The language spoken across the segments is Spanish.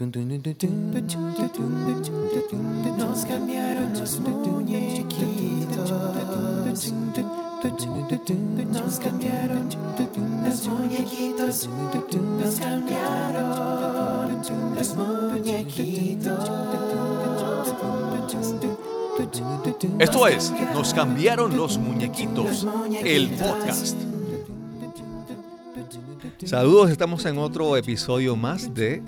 Nos cambiaron los muñequitos. Nos cambiaron los muñequitos. Nos cambiaron los muñequitos. Esto es Nos cambiaron los muñequitos, el podcast. Saludos, estamos en otro episodio más de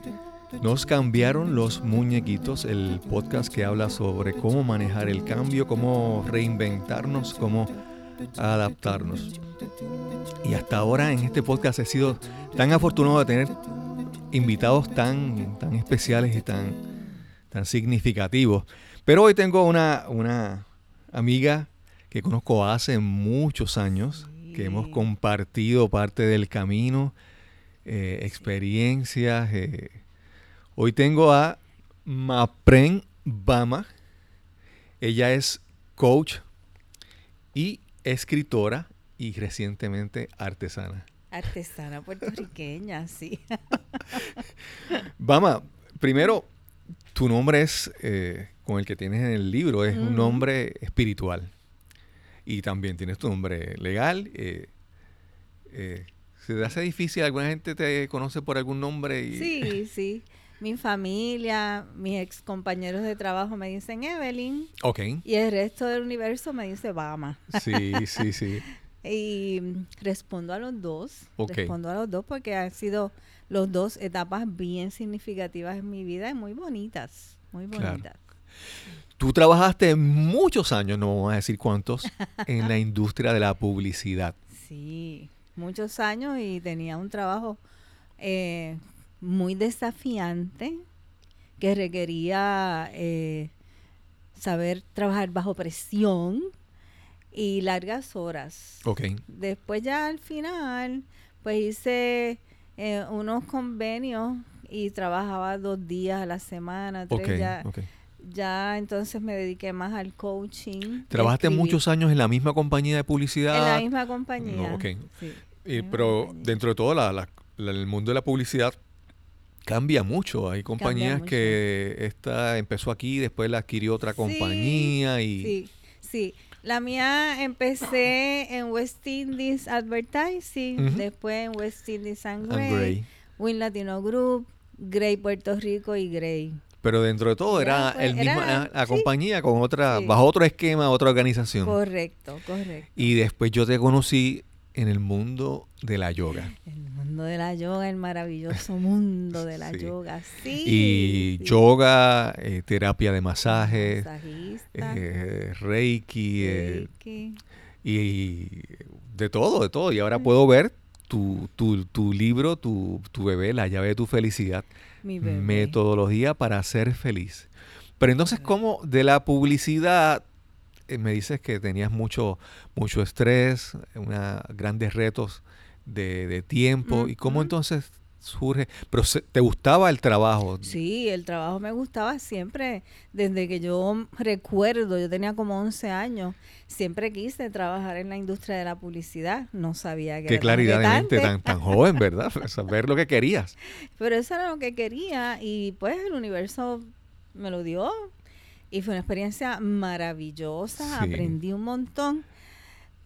Nos cambiaron los muñequitos, el podcast que habla sobre cómo manejar el cambio, cómo reinventarnos, cómo adaptarnos. Y hasta ahora en este podcast he sido tan afortunado de tener invitados tan, tan especiales y tan, tan significativos. Pero hoy tengo una, una amiga que conozco hace muchos años, que hemos compartido parte del camino, eh, experiencias. eh. Hoy tengo a Mapren Bama. Ella es coach y escritora y recientemente artesana. Artesana puertorriqueña, sí. Bama, primero, tu nombre es, eh, con el que tienes en el libro, es un Ujú. nombre espiritual. Y también tienes tu nombre legal. eh, eh, ¿Se te hace difícil? ¿Alguna gente te conoce por algún nombre? Y... Sí, sí. Mi familia, mis ex compañeros de trabajo me dicen Evelyn Ok. y el resto del universo me dice Bama. Sí, sí, sí. Y respondo a los dos. Ok. Respondo a los dos porque han sido los dos etapas bien significativas en mi vida y muy bonitas. Muy Claro. bonitas. Tú trabajaste muchos años, no vamos a decir cuántos, en la industria de la publicidad. Sí, muchos años y tenía un trabajo eh, muy desafiante que requería eh, saber trabajar bajo presión y largas horas. Ok. Después ya al final, pues hice eh, unos convenios y trabajaba dos días a la semana, tres Ok. ya. entonces me dediqué más al coaching. ¿Trabajaste muchos años en la misma compañía de publicidad? En la misma compañía. No, ok. sí. Eh, pero compañía. dentro de todo, la- la- la- el mundo de la publicidad cambia mucho. Hay compañías mucho. que esta empezó aquí, después la adquirió otra Sí, compañía y... Sí, sí. La mía empecé en West Indies Advertising, después en West Indies and and Gray. Win Latino Group, Gray Puerto Rico y Gray. Pero dentro de todo era pues, el mismo, era- la, la sí. compañía con otra, Sí. bajo otro esquema, otra organización. Correcto, correcto. Y después yo te conocí en el mundo de la yoga. El mundo de la yoga, el maravilloso mundo de la Sí. yoga, sí. y sí. yoga, eh, terapia de masajes, Masajista, eh, reiki, eh, Reiki. y de todo, de todo. Y ahora puedo ver tu, tu, tu libro, tu, tu bebé, La llave de tu felicidad, Mi bebé. metodología para ser feliz. Pero entonces, ¿cómo de la publicidad eh, me dices que tenías mucho, mucho estrés, una, grandes retos de, de tiempo? ¿Y cómo entonces surge? Pero se- ¿te gustaba el trabajo? Sí, el trabajo me gustaba siempre, desde que yo recuerdo, yo tenía como 11 años, siempre quise trabajar en la industria de la publicidad, no sabía que Qué era claridad de mente tan, tan joven, ¿verdad? Saber lo que querías. Pero eso era lo que quería y pues el universo me lo dio y fue una experiencia maravillosa, Sí. aprendí un montón.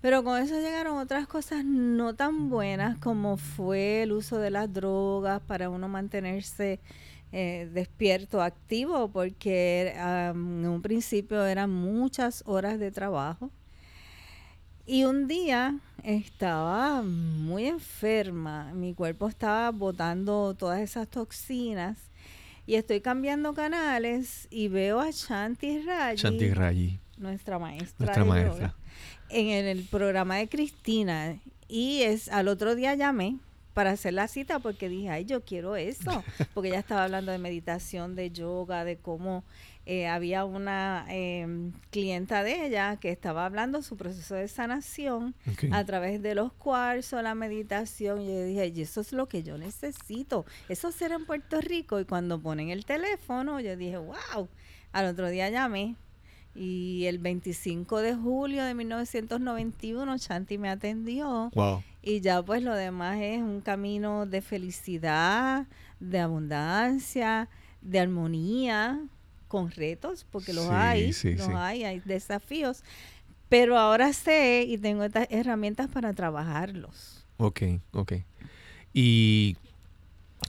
Pero con eso llegaron otras cosas no tan buenas como fue el uso de las drogas para uno mantenerse eh, despierto, activo, porque en un principio eran muchas horas de trabajo. Y un día estaba muy enferma, mi cuerpo estaba botando todas esas toxinas y estoy cambiando canales y veo a Shanti Rayi, Shanti Rayi, nuestra maestra, nuestra yoga, maestra. En el, programa de Cristina y es al otro día llamé para hacer la cita porque dije, ay, yo quiero eso, porque ella estaba hablando de meditación, de yoga, de cómo eh, había una eh, clienta de ella que estaba hablando su proceso de sanación a través de los cuarzos, la meditación. Y yo dije, y eso es lo que yo necesito. Eso será en Puerto Rico. Y cuando ponen el teléfono, yo dije, wow. Al otro día llamé. Y el 25 de julio de 1991, Shanti me atendió. Wow. Y ya pues lo demás es un camino de felicidad, de abundancia, de armonía, con retos, porque los Sí, hay, sí, los sí. hay, hay desafíos. Pero ahora sé y tengo estas herramientas para trabajarlos. Ok, ok. Y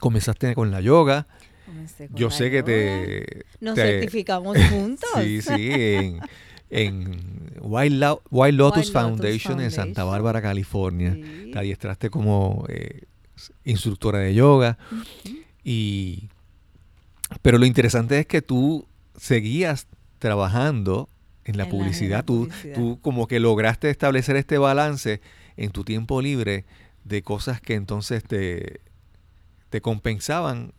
comenzaste con la yoga. Con Yo sé que te... Nos te- certificamos juntos. Sí, sí, en, en Lo- Wild Lotus Lotus Foundation en Santa. Bárbara, California. Sí. Te adiestraste como eh, instructora de yoga. Y... Pero lo interesante es que tú seguías trabajando en la En la- publicidad. tú, publicidad. tú como que lograste establecer este balance en tu tiempo libre de cosas que entonces te, te compensaban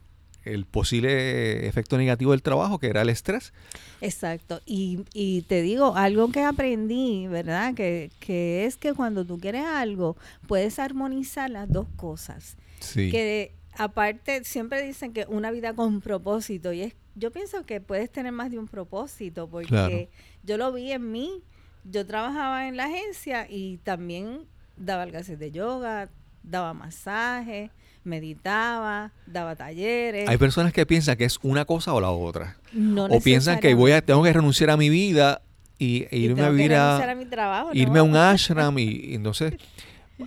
el posible efecto negativo del trabajo, que era el estrés. Exacto. Y, y te digo, algo que aprendí, ¿verdad? Que, que es que cuando tú quieres algo, puedes armonizar las dos cosas. Sí. Que aparte, siempre dicen que una vida con propósito. Y es, yo pienso que puedes tener más de un propósito, porque Claro. yo lo vi en mí. Yo trabajaba en la agencia y también daba clases de yoga, daba masaje, meditaba, daba talleres. Hay personas que piensan que es una cosa o la otra. No o piensan que voy a, tengo que renunciar a mi vida y, e Y irme a vivir mi trabajo, irme a ¿no? un ashram y, y entonces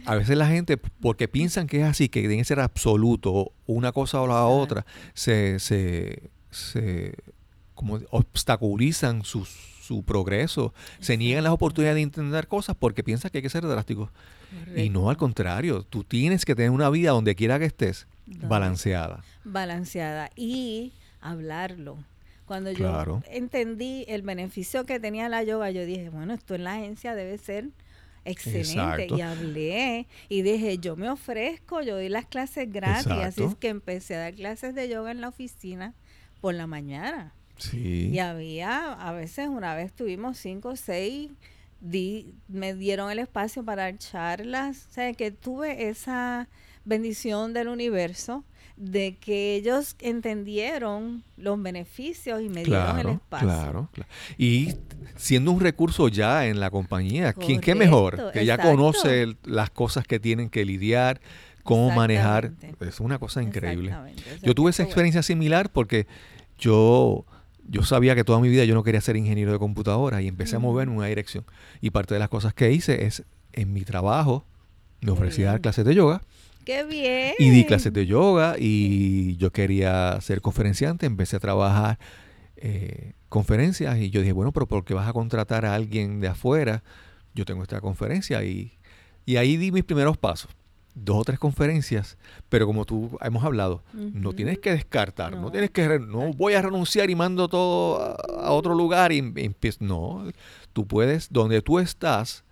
a veces la gente porque piensan que es así que tiene que ser absoluto una cosa o la otra se se, se como obstaculizan su, su progreso se niegan las oportunidades de intentar cosas porque piensan que hay que ser drásticos y no al contrario tú tienes que tener una vida donde quiera que estés balanceada balanceada y hablarlo. Cuando yo Claro. entendí el beneficio que tenía la yoga, yo dije, bueno, esto en la agencia debe ser excelente. Exacto. Y hablé y dije, yo me ofrezco, yo doy las clases gratis. Así Exacto. es que empecé a dar clases de yoga en la oficina por la mañana. Sí Y había, a veces una vez tuvimos cinco o seis, di- me dieron el espacio para dar charlas, o sea, que tuve esa bendición del universo de que ellos entendieron los beneficios y me dieron el espacio. claro, claro. Y siendo un recurso ya en la compañía, ¿quién qué mejor? Que ya conoce el- las cosas que tienen que lidiar, cómo manejar. Es una cosa increíble. Yo tuve esa experiencia similar porque yo, yo sabía que toda mi vida yo no quería ser ingeniero de computadora y empecé a mover en una dirección. Y parte de las cosas que hice es, en mi trabajo, me Qué ofrecí a dar clases de yoga. ¡Qué bien! Y di clases de yoga y yo quería ser conferenciante, empecé a trabajar eh, conferencias y yo dije, bueno, pero ¿por qué vas a contratar a alguien de afuera? Yo tengo esta conferencia y, y ahí di mis primeros pasos. Dos o tres conferencias, pero como tú hemos hablado, no tienes que descartar, no, No. tienes que, no voy a renunciar y mando todo a, a otro lugar y em- empiezo. No, tú puedes, donde tú estás,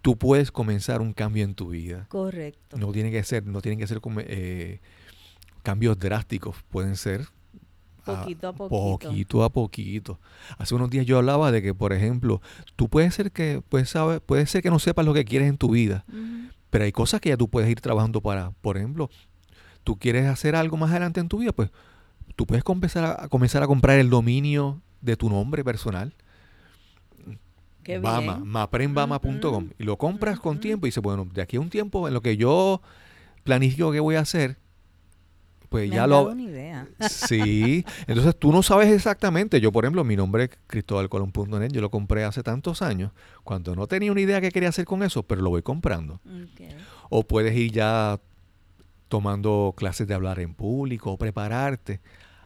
tú puedes comenzar un cambio en tu vida. Correcto. No tiene que ser, no tienen que ser como, eh, cambios drásticos, pueden ser Poquito a poquito. poquito a poquito. Hace unos días yo hablaba de que, por ejemplo, tú puedes ser que, puedes saber, puede ser que no sepas lo que quieres en tu vida. Pero hay cosas que ya tú puedes ir trabajando para, por ejemplo, tú quieres hacer algo más adelante en tu vida, pues tú puedes comenzar a, comenzar a comprar el dominio de tu nombre personal. Qué Bama, bien. maprenbama.com. Ujú. Y lo compras con tiempo y dices, bueno, de aquí a un tiempo, en lo que yo planifico que voy a hacer, pues Me ya lo... Sí, entonces tú no sabes exactamente. Yo, por ejemplo, mi nombre es cristobalcolón.net, yo lo compré hace tantos años, cuando no tenía una idea que quería hacer con eso, pero lo voy comprando. O puedes ir ya tomando clases de hablar en público, o prepararte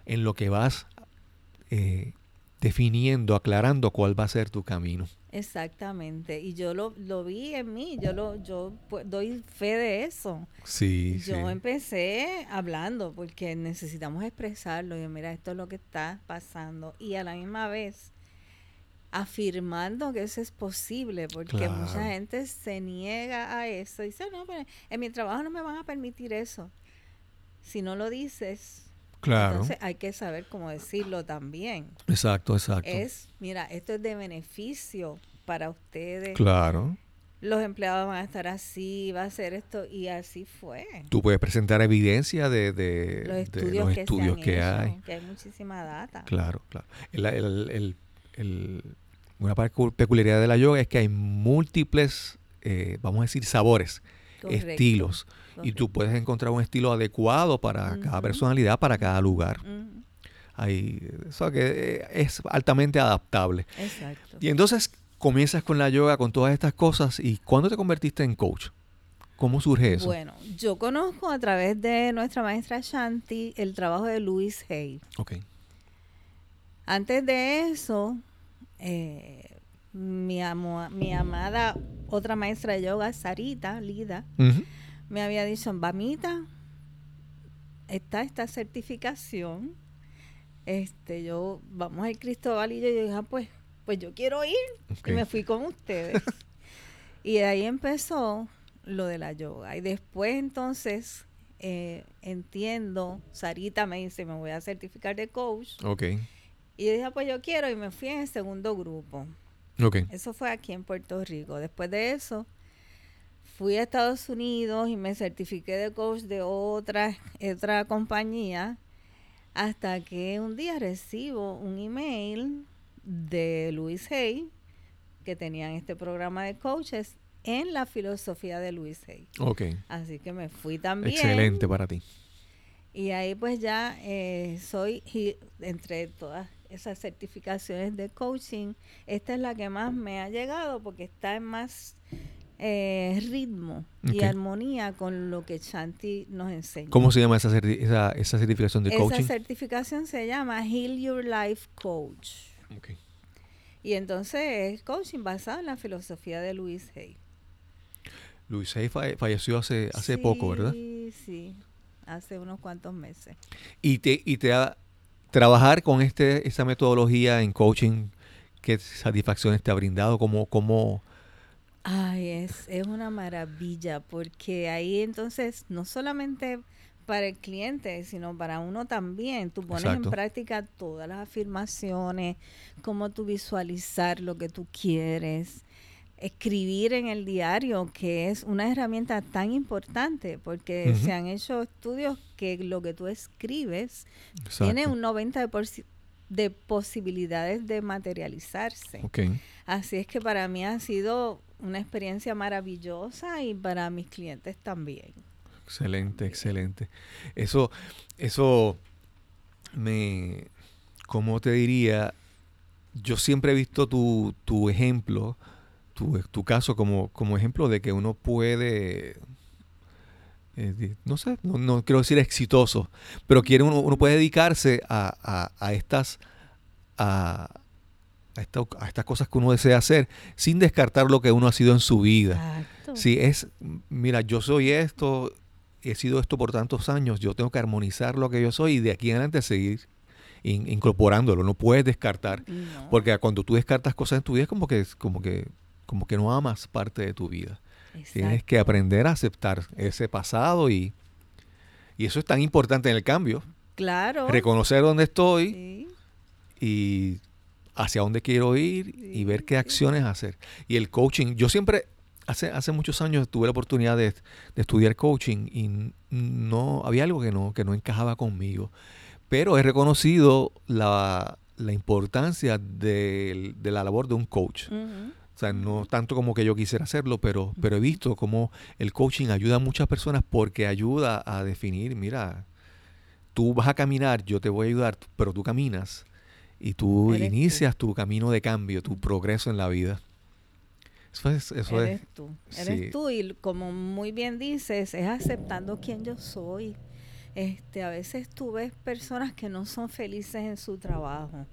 en lo que vas eh, definiendo, aclarando cuál va a ser tu camino. Exactamente. Y yo lo, lo vi en mí, yo lo, yo pu- doy fe de eso. Sí, Yo sí. empecé hablando porque necesitamos expresarlo. Y mira, esto es lo que está pasando. Y a la misma vez afirmando que eso es posible, porque mucha gente se niega a eso. Dice, no, pero en mi trabajo no me van a permitir eso. Si no lo dices, Claro. entonces hay que saber cómo decirlo también. exacto, exacto. Es, mira, esto es de beneficio para ustedes. Claro. Los empleados van a estar así, va a ser esto, y así fue. Tú puedes presentar evidencia de, de- los de estudios, los que, estudios se han que hecho, hay. que hay muchísima data. Claro, claro. El- el- el- el- una pecu- peculiaridad de la yoga es que hay múltiples, eh, vamos a decir, sabores, Correcto, estilos. Y tú puedes encontrar un estilo adecuado para cada personalidad, para cada lugar. O sea, que eh, es altamente adaptable. Exacto. Y entonces comienzas con la yoga, con todas estas cosas, y ¿cuándo te convertiste en coach? ¿Cómo surge eso? Bueno, yo conozco a través de nuestra maestra Shanti el trabajo de Louis Hay. Ok. Antes de eso, eh, mi, amo- mi amada otra maestra de yoga, Sarita Lida, me había dicho, Vamita, está esta certificación. Este, yo, vamos al Cristóbal y yo, yo dije, "Ah, pues, pues yo quiero ir. Y me fui con ustedes. y de ahí empezó lo de la yoga. Y después entonces eh, entiendo, Sarita me dice, me voy a certificar de coach. Ok. Y yo dije, "Ah, pues yo quiero. Y me fui en el segundo grupo. Ok. Eso fue aquí en Puerto Rico. Después de eso, fui a Estados Unidos y me certifiqué de coach de otra, otra compañía. Hasta que un día recibo un email de Luis Hay, que tenían este programa de coaches en la filosofía de Luis Hay. Ok. Así que me fui también. Excelente para ti. Y ahí pues ya eh, soy, entre todas esas certificaciones de coaching, esta es la que más me ha llegado porque está en más eh, ritmo y armonía con lo que Shanti nos enseña. ¿Cómo se llama esa, certi- esa, esa certificación de Esa coaching? certificación se llama Heal Your Life Coach. Y entonces es coaching basado en la filosofía de Luis Hay. Luis Hay falle- falleció hace, hace poco, ¿verdad? Sí, sí, hace unos cuantos meses. Y te, y te ha- trabajar con este, esta metodología en coaching, ¿qué satisfacciones te ha brindado? ¿Cómo, cómo, Ay, es, es una maravilla porque ahí entonces no solamente para el cliente, sino para uno también. Tú pones Exacto. en práctica todas las afirmaciones, cómo tú visualizar lo que tú quieres, escribir en el diario, que es una herramienta tan importante porque se han hecho estudios que lo que tú escribes Exacto. tiene un 90% de, posibilidades de materializarse. Así es que para mí ha sido una experiencia maravillosa y para mis clientes también. Excelente, excelente. Eso, eso me, ¿cómo te diría? Yo siempre he visto tu, tu ejemplo, tu, tu caso como, como ejemplo de que uno puede, eh, no sé, no, no quiero decir exitoso, pero quiere uno, uno puede dedicarse a, a- a estas, a, a, esta- a estas cosas que uno desea hacer sin descartar lo que uno ha sido en su vida. Exacto. Si es, mira, yo soy esto, he sido esto por tantos años, yo tengo que armonizar lo que yo soy y de aquí en adelante seguir in- incorporándolo, no puedes descartar, No, porque cuando tú descartas cosas en tu vida es como que, como que, como que no amas parte de tu vida. Tienes que aprender a aceptar ese pasado y, y eso es tan importante en el cambio, Claro. reconocer dónde estoy Sí, y hacia dónde quiero ir y ver qué acciones hacer. Y el coaching, yo siempre, hace, hace muchos años tuve la oportunidad de, de estudiar coaching y no, había algo que no, que no encajaba conmigo. Pero he reconocido la, la importancia del- de, la labor de un coach. ujú, O sea, no tanto como que yo quisiera hacerlo, pero, pero he visto cómo el coaching ayuda a muchas personas porque ayuda a definir, mira, tú vas a caminar, yo te voy a ayudar, pero tú caminas y tú Eres tú. inicias tu camino de cambio, tu progreso en la vida. Eso es, eso eres es. tú. Eres sí. tú y como muy bien dices, es aceptando quién yo soy. Este, a veces tú ves personas que no son felices en su trabajo.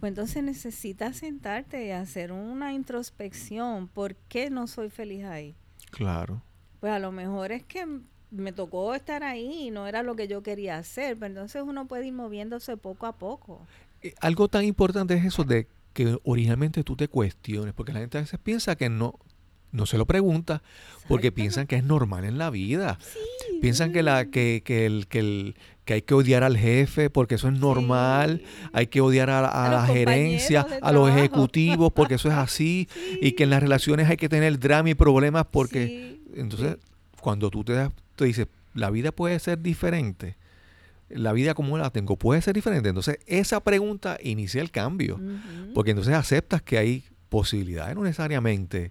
Pues entonces necesitas sentarte y hacer una introspección. ¿Por qué no soy feliz ahí? Claro. Pues a lo mejor es que me tocó estar ahí y no era lo que yo quería hacer, pero entonces uno puede ir moviéndose poco a poco. Eh, Algo tan importante es eso de que originalmente tú te cuestiones, porque la gente a veces piensa que no, no se lo pregunta, porque piensan que es normal en la vida. Sí, Piensan que la que, que el, que el que hay que odiar al jefe porque eso es normal, Sí. hay que odiar a, a A la gerencia, a los ejecutivos porque eso es así y que en las relaciones hay que tener drama y problemas porque entonces cuando tú te das te dices, la vida puede ser diferente. La vida como la tengo puede ser diferente. Entonces, esa pregunta inicia el cambio. Porque entonces aceptas que hay posibilidades, no necesariamente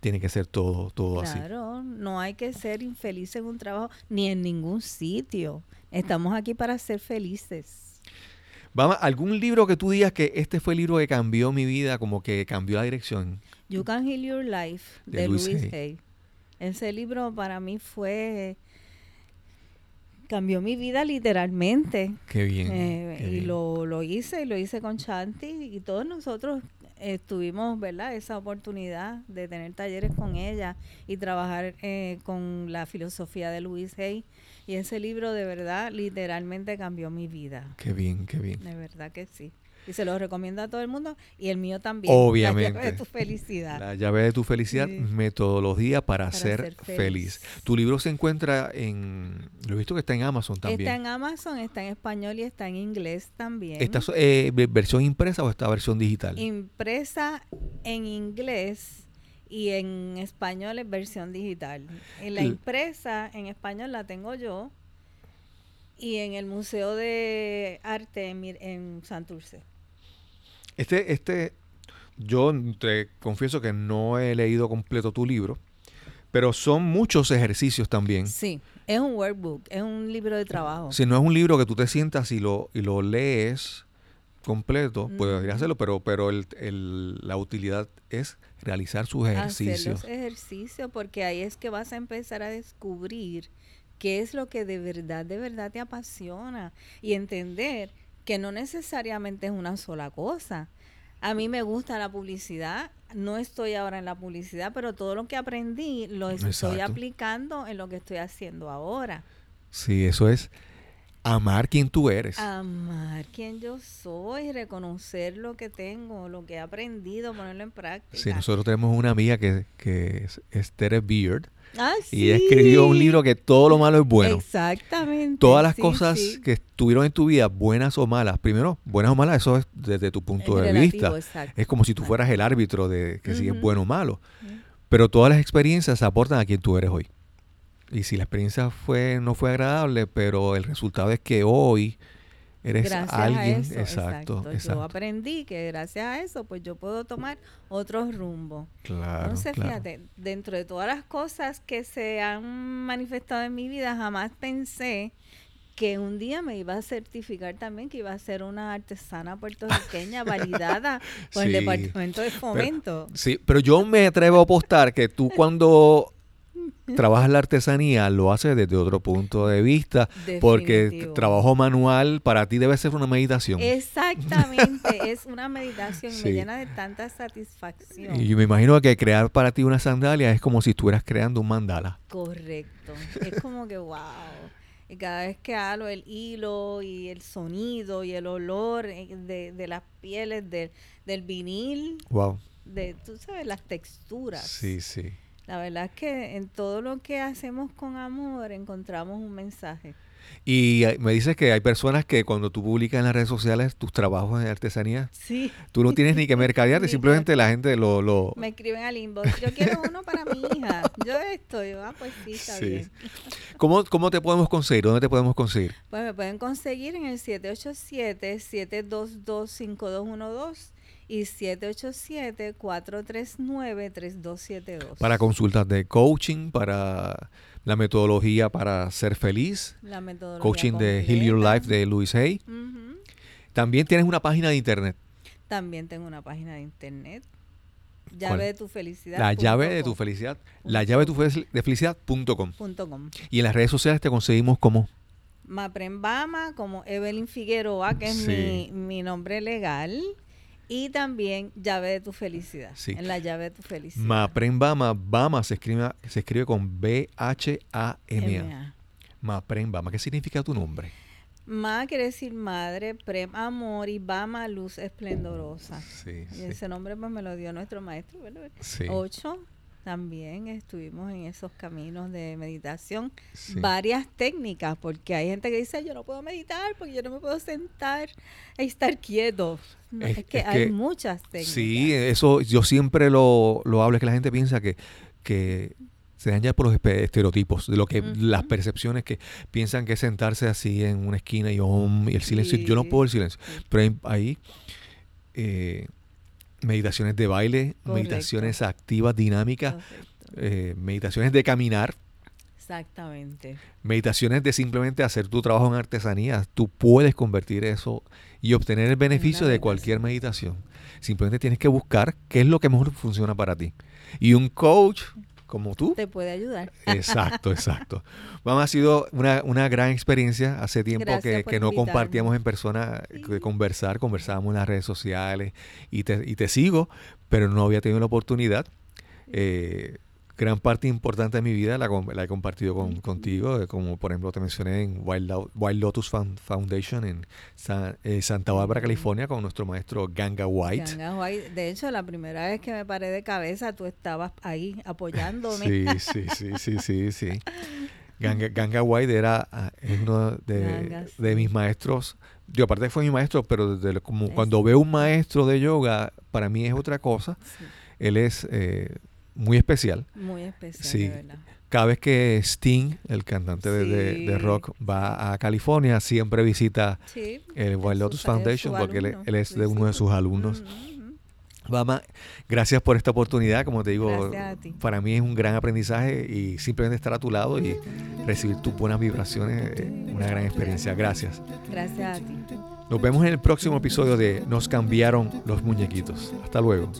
tiene que ser todo, todo así. Claro, no hay que ser infeliz en un trabajo ni en ningún sitio. Estamos aquí para ser felices. Vamos, ¿algún libro que tú digas que este fue el libro que cambió mi vida, como que cambió la dirección? You Can Heal Your Life De de, Hay. Hay. Ese libro para mí fue cambió mi vida literalmente. Qué bien. Eh, qué y bien. lo, lo hice, y lo hice con Chanti y todos nosotros eh, tuvimos, ¿verdad? Esa oportunidad de tener talleres con ella y trabajar eh, con la filosofía de Louise Hay. Y ese libro de verdad literalmente cambió mi vida. Qué bien, qué bien. De verdad que sí. Y se lo recomiendo a todo el mundo y el mío también. Obviamente. La llave de tu felicidad. La llave de tu felicidad, Sí. metodología para, Para ser, ser feliz. feliz. Tu libro se encuentra en, lo he visto que está en Amazon también. Está en Amazon, está en español y está en inglés también. ¿Esta es, eh, ve- versión impresa o esta versión digital? impresa en inglés y en español es versión digital. En la impresa en español la tengo yo y en el Museo de Arte en, en Santurce. Este, este, yo te confieso que no he leído completo tu libro, pero son muchos ejercicios también. Sí, es un workbook, es un libro de trabajo. Si no es un libro que tú te sientas y lo, y lo lees completo, podrías Ujú. hacerlo, pero, pero el, el- la utilidad es realizar sus Hacer ejercicios. los ejercicios porque ahí es que vas a empezar a descubrir qué es lo que de verdad, de verdad te apasiona y entender que no necesariamente es una sola cosa. A mí me gusta la publicidad, no estoy ahora en la publicidad, pero todo lo que aprendí lo estoy Exacto. aplicando en lo que estoy haciendo ahora. Sí, eso es amar quien tú eres. Amar quien yo soy, reconocer lo que tengo, lo que he aprendido, ponerlo en práctica. Sí, nosotros tenemos una amiga que, que es, es Tere Beard Ah, y ella escribió un libro que todo lo malo es bueno. Exactamente. Todas las sí, cosas sí. que estuvieron en tu vida, buenas o malas, primero, buenas o malas, eso es desde tu punto Es de relativo, vista. exacto. Es como si tú fueras el árbitro de que si es bueno o malo. Pero todas las experiencias aportan a quien tú eres hoy. Y si la experiencia fue no fue agradable, pero el resultado es que hoy eres gracias alguien. a eso, exacto, Yo exacto. aprendí que gracias a eso, pues yo puedo tomar otro rumbo. Claro, Entonces, claro. fíjate, dentro de todas las cosas que se han manifestado en mi vida, jamás pensé que un día me iba a certificar también que iba a ser una artesana puertorriqueña validada por Sí. el Departamento de Fomento. Sí, pero yo me atrevo a apostar que tú cuando trabajas la artesanía lo haces desde otro punto de vista, porque Definitivo. trabajo manual para ti debe ser una meditación. Exactamente, es una meditación, Sí. me llena de tanta satisfacción. Y yo me imagino que crear para ti una sandalia es como si estuvieras creando un mandala. Correcto. Es como que wow. Y cada vez que halo el hilo y el sonido y el olor eh, de, de las pieles del, del vinil, Wow. de tú sabes, las texturas. Sí, sí. La verdad es que en todo lo que hacemos con amor encontramos un mensaje. Y eh, me dices que hay personas que cuando tú publicas en las redes sociales tus trabajos de artesanía, Sí. tú no tienes ni que mercadearte, Ni simplemente la gente lo... lo Me escriben al inbox. Yo quiero uno para mi hija. Yo esto. Yo, ah, pues sí, está Sí. bien. ¿Cómo, ¿Cómo te podemos conseguir? ¿Dónde te podemos conseguir? Pues me pueden conseguir en el 787-722-5212 y 787-439-3272. Para consultas de coaching, para la metodología para ser feliz, la metodología coaching de Heal Your. Life de Luis Hay. También tienes una página de internet, También tengo una página de internet. ¿Cuál? Llave de tu felicidad. la llave de tu felicidad, la llave de tu felicidad.com. punto com. Y en las redes sociales te conseguimos como Maprembama como Evelyn Figueroa, que es Sí. mi, mi nombre legal. Y también llave de tu felicidad. Sí. En la llave de tu felicidad. Maprembama. Bama se escribe, se escribe con B-H-A-M-A. MA. Maprembama. ¿Qué significa tu nombre? Ma quiere decir madre, prem amor y Bama luz esplendorosa. Sí, Y sí. ese nombre pues me lo dio nuestro maestro, ¿verdad? Sí, Ocho, también estuvimos en esos caminos de meditación. sí. Varias técnicas, porque hay gente que dice, yo no puedo meditar porque yo no me puedo sentar y estar quieto. No, Es- es, que es hay muchas técnicas. Sí, eso yo siempre lo, lo hablo, es que la gente piensa que, que se daña por los estereotipos, de lo que las percepciones que piensan que es sentarse así en una esquina y, om, y el silencio. Yo no puedo el silencio, pero hay, hay, eh, meditaciones de baile, Correcto. meditaciones activas, dinámicas, eh, meditaciones de caminar. Exactamente. Meditaciones de simplemente hacer tu trabajo en artesanía. Tú puedes convertir eso y obtener el beneficio de cualquier meditación. Simplemente tienes que buscar qué es lo que mejor funciona para ti. Y un coach como tú. Te puede ayudar. Exacto, exacto. Bueno, ha sido una, una gran experiencia. Hace tiempo que, que no compartíamos en persona, de conversar, conversábamos en las redes sociales y te, y te sigo, pero no había tenido la oportunidad. Eh, gran parte importante de mi vida la, la he compartido con, contigo, como por ejemplo te mencioné en Wild, Wild Lotus Foundation en eh, Santa Bárbara, California, con nuestro maestro Ganga White. Ganga White. De hecho, la primera vez que me paré de cabeza, tú estabas ahí apoyándome. Sí, sí, sí, sí, sí, sí. Ganga, Ganga White era ah, uno de, de, mis maestros. Yo aparte fue mi maestro, pero desde como cuando veo un maestro de yoga, para mí es otra cosa. Él es eh, muy especial. Muy especial, sí. Cada vez que Sting, el cantante de, rock, va a California, siempre visita el Wild Lotus Foundation porque él, es de uno de sus alumnos. Mama, gracias por esta oportunidad. Como te digo, para mí es un gran aprendizaje y simplemente estar a tu lado y recibir tus buenas vibraciones es una gran experiencia. Gracias. Gracias a ti. Nos vemos en el próximo episodio de Nos cambiaron los muñequitos. Hasta luego.